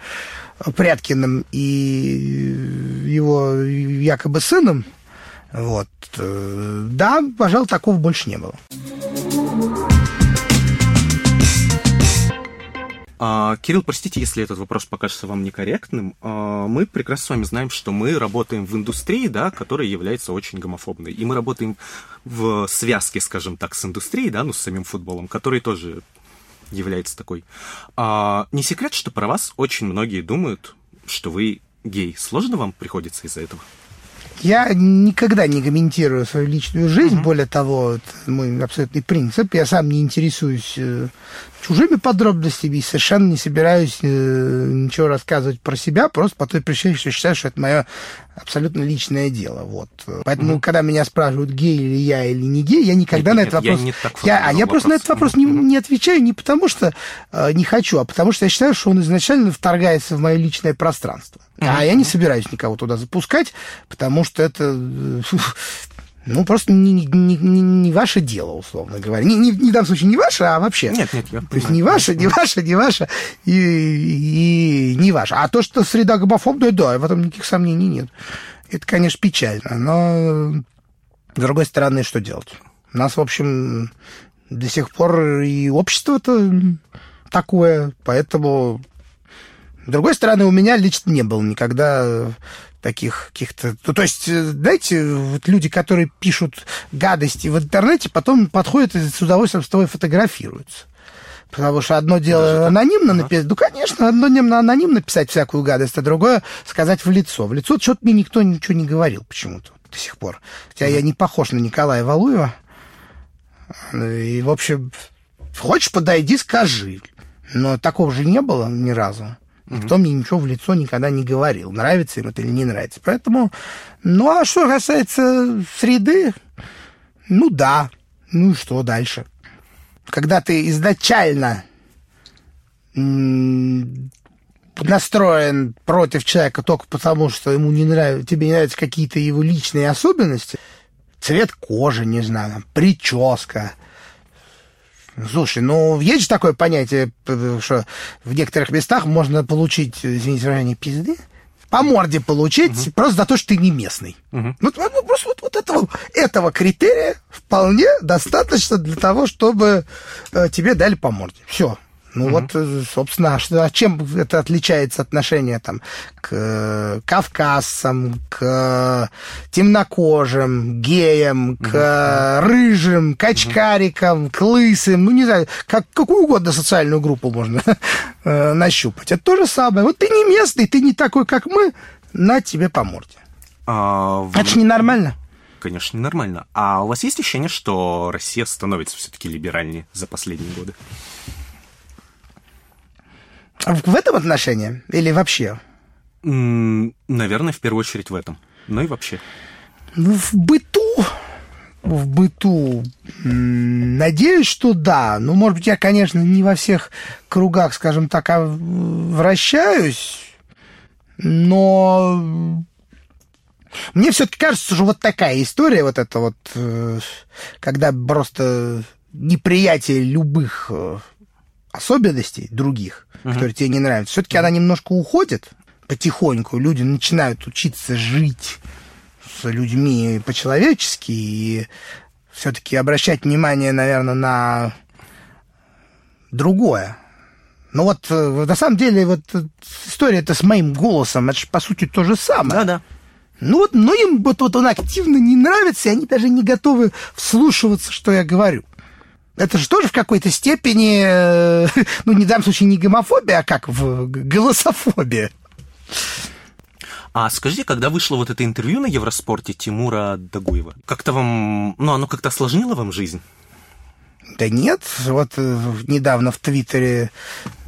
Пряткиным и его якобы сыном, вот, э, да, пожалуй, такого больше не было. А, Кирилл, простите, если этот вопрос покажется вам некорректным. А, мы прекрасно с вами знаем, что мы работаем в индустрии, да, которая является очень гомофобной. И мы работаем в связке, скажем так, с индустрией, да, ну, с самим футболом, который тоже является такой. А, не секрет, что про вас очень многие думают, что вы гей. Сложно вам приходится из-за этого? Я никогда не комментирую свою личную жизнь, mm-hmm. более того, это мой абсолютный принцип. Я сам не интересуюсь э, чужими подробностями и совершенно не собираюсь э, ничего рассказывать про себя, просто по той причине, что считаю, что это мое абсолютно личное дело. Вот. Поэтому, mm-hmm. когда меня спрашивают, гей ли я или не гей, я никогда нет, на этот нет, вопрос... Я, не так я, а я просто на этот вопрос mm-hmm. не, не отвечаю не потому, что э, не хочу, а потому что я считаю, что он изначально вторгается в мое личное пространство. А я не собираюсь никого туда запускать, потому что это *laughs* ну, просто не, не, не, не ваше дело, условно говоря. Не, не, не в данном случае не ваше, а вообще. Нет, нет, я То есть не ваше, не ваше, не ваше и, и не ваше. А то, что среда гомофобная, да, в этом никаких сомнений нет. Это, конечно, печально, но с другой стороны, что делать? У нас, в общем, до сих пор и общество-то такое, поэтому с другой стороны, у меня лично не было никогда таких каких-то... Ну, то есть, э, знаете, вот люди, которые пишут гадости в интернете, потом подходят и с удовольствием с тобой фотографируются. Потому что одно дело Даже анонимно ага. написать, ну, конечно, одно дело анонимно писать всякую гадость, а другое сказать в лицо. В лицо что-то мне никто ничего не говорил почему-то до сих пор. Хотя ага. я не похож на Николая Валуева. И, в общем, хочешь, подойди, скажи. Но такого же не было ни разу. Никто мне ничего в лицо никогда не говорил, нравится им это или не нравится. Поэтому, ну а что касается среды, ну да, ну и что дальше? Когда ты изначально настроен против человека только потому, что ему не нравится, тебе не нравятся какие-то его личные особенности, цвет кожи, не знаю, прическа, Слушай, ну, есть же такое понятие, что в некоторых местах можно получить, извините, выражение, пизды, по морде получить угу. просто за то, что ты не местный. Угу. Вот, ну, просто вот, вот этого, этого критерия вполне достаточно для того, чтобы э, тебе дали по морде. Все. Ну угу. вот, э, собственно, а а чем это отличается отношение там к э, кавказцам, к темнокожим, геям, к угу. рыжим, к очкарикам, к лысым, ну не знаю, как, какую угодно социальную группу можно *laughs* э, нащупать. Это то же самое. Вот ты не местный, ты не такой, как мы, на тебе по морде. А, Это же ненормально конечно, ненормально. А у вас есть ощущение, что Россия становится все-таки либеральнее за последние годы? В этом отношении или вообще? Наверное, в первую очередь в этом. Ну и вообще. Ну, в быту, в быту, надеюсь, что да. Ну, может быть, я, конечно, не во всех кругах, скажем так, а вращаюсь, но мне все-таки кажется, что вот такая история, вот это вот, э, когда просто неприятие любых э, особенностей других, uh-huh. которые тебе не нравятся, все-таки uh-huh. она немножко уходит потихоньку. Люди начинают учиться жить с людьми по-человечески и все-таки обращать внимание, наверное, на другое. Ну вот, э, на самом деле, вот история это с моим голосом, это же, по сути, то же самое. Да-да. Ну вот многим вот, вот он активно не нравится, и они даже не готовы вслушиваться, что я говорю. Это же тоже в какой-то степени, э, *laughs* ну, не в данном случае не гомофобия, а как в голософобия. А скажите, когда вышло вот это интервью на Евроспорте Тимура Дагуева, как-то вам, ну, оно как-то осложнило вам жизнь? Да нет, вот э, недавно в Твиттере,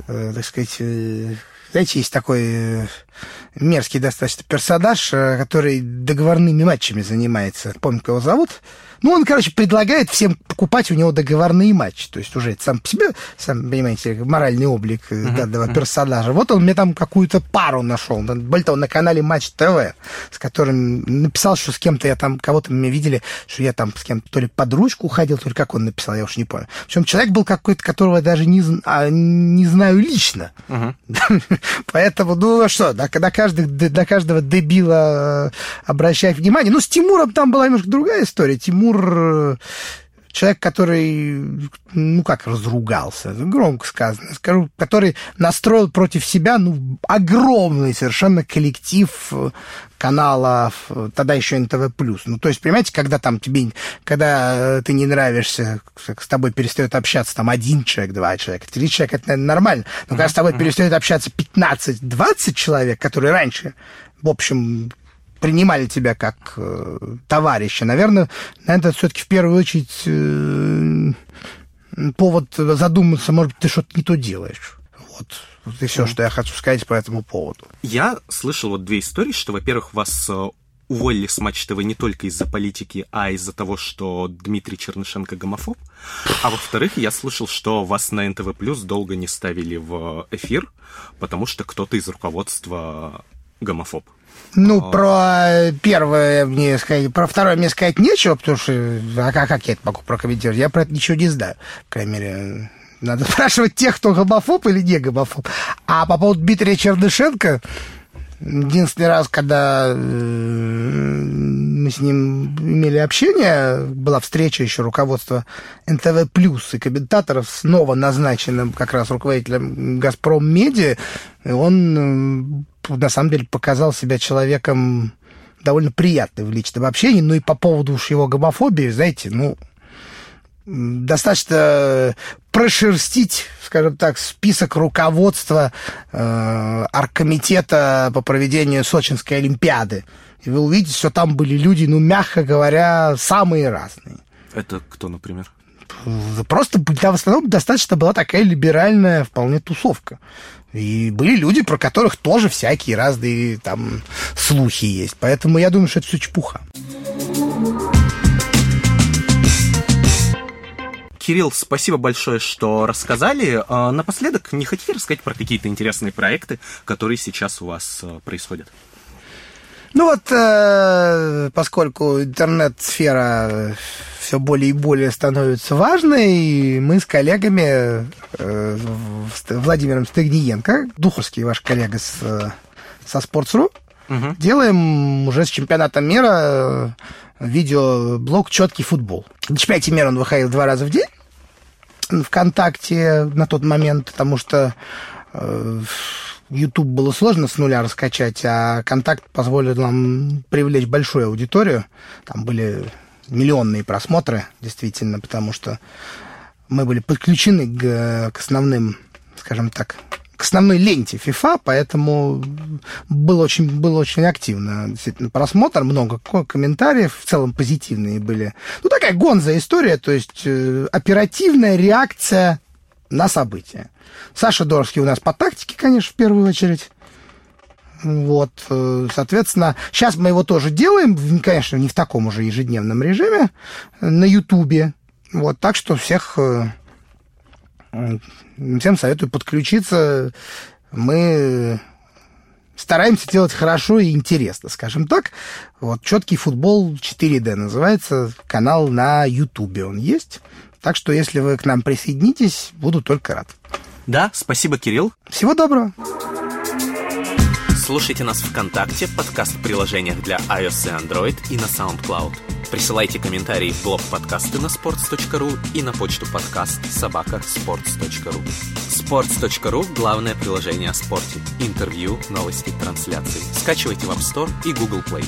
э, так сказать, знаете, есть такой мерзкий достаточно персонаж, который договорными матчами занимается. Помню, кого зовут? Ну, он, короче, предлагает всем покупать у него договорные матчи. То есть уже это сам по себе, сам понимаете, моральный облик uh-huh, данного uh-huh. персонажа. Вот он мне там какую-то пару нашел. Более того, на канале Матч ТВ, с которым написал, что с кем-то я там, кого-то меня видели, что я там с кем-то то ли под ручку уходил, то ли как он написал, я уж не помню. Причем человек был какой-то, которого я даже не, а, не знаю лично. Uh-huh. *laughs* Поэтому, ну что, до, до, каждых, до каждого дебила э, обращать внимание. Ну, с Тимуром там была немножко другая история. Тимур э, человек, который, ну как, разругался, громко сказано, скажу, который настроил против себя, ну, огромный совершенно коллектив э, каналов, тогда еще НТВ+. Ну, то есть, понимаете, когда там тебе, когда ты не нравишься, с тобой перестает общаться там один человек, два человека, три человека, это, наверное, нормально. Но когда с тобой перестает общаться 15-20 человек, которые раньше, в общем, принимали тебя как э, товарища. Наверное, на это все-таки в первую очередь э, повод задуматься, может быть, ты что-то не то делаешь. Вот. Вот и все, что я хочу сказать по этому поводу. Я слышал вот две истории, что, во-первых, вас э, уволили с Матч ТВ не только из-за политики, а из-за того, что Дмитрий Чернышенко гомофоб. А во-вторых, я слышал, что вас на НТВ Плюс долго не ставили в эфир, потому что кто-то из руководства гомофоб. Ну, а... про первое мне сказать, про второе мне сказать нечего, потому что, а как, как я это могу прокомментировать? Я про это ничего не знаю, по крайней мере. Надо *laughs* спрашивать тех, кто гомофоб или не гомофоб. А по поводу Дмитрия Чернышенко, единственный раз, когда э, мы с ним имели общение, была встреча еще руководства НТВ Плюс и комментаторов снова назначенным как раз руководителем Газпром Медиа, он э, на самом деле показал себя человеком довольно приятным в личном общении, ну и по поводу уж его гомофобии, знаете, ну, достаточно прошерстить, скажем так, список руководства э, оргкомитета по проведению Сочинской Олимпиады. И вы увидите, что там были люди, ну, мягко говоря, самые разные. Это кто, например? Просто да, в основном достаточно была такая либеральная вполне тусовка. И были люди, про которых тоже всякие разные там слухи есть. Поэтому я думаю, что это все чепуха. Кирилл, спасибо большое, что рассказали. А, напоследок, не хотите рассказать про какие-то интересные проекты, которые сейчас у вас а, происходят? Ну вот, э, поскольку интернет-сфера все более и более становится важной, мы с коллегами, э, Владимиром Стегниенко, Духовский ваш коллега с, со Sports.ru, угу. делаем уже с чемпионата мира видеоблог «Четкий футбол». На чемпионате мира он выходил два раза в день ВКонтакте на тот момент, потому что э, YouTube было сложно с нуля раскачать, а контакт позволил нам привлечь большую аудиторию. Там были миллионные просмотры, действительно, потому что мы были подключены к, к основным, скажем так, к основной ленте FIFA, поэтому было очень, было очень активно действительно просмотр, много комментариев, в целом позитивные были. Ну, такая гонза история, то есть э, оперативная реакция на события. Саша Дорский у нас по тактике, конечно, в первую очередь. Вот, э, соответственно, сейчас мы его тоже делаем, конечно, не в таком уже ежедневном режиме, на Ютубе. Вот, так что всех э, Всем советую подключиться. Мы стараемся делать хорошо и интересно, скажем так. Вот «Четкий футбол 4D» называется, канал на Ютубе он есть. Так что, если вы к нам присоединитесь, буду только рад. Да, спасибо, Кирилл. Всего доброго. Слушайте нас ВКонтакте, подкаст-приложениях для iOS и Android и на SoundCloud. Присылайте комментарии в блог подкасты на sports.ru и на почту подкаст собака sports.ru. Sports.ru – главное приложение о спорте. Интервью, новости, трансляции. Скачивайте в App Store и Google Play.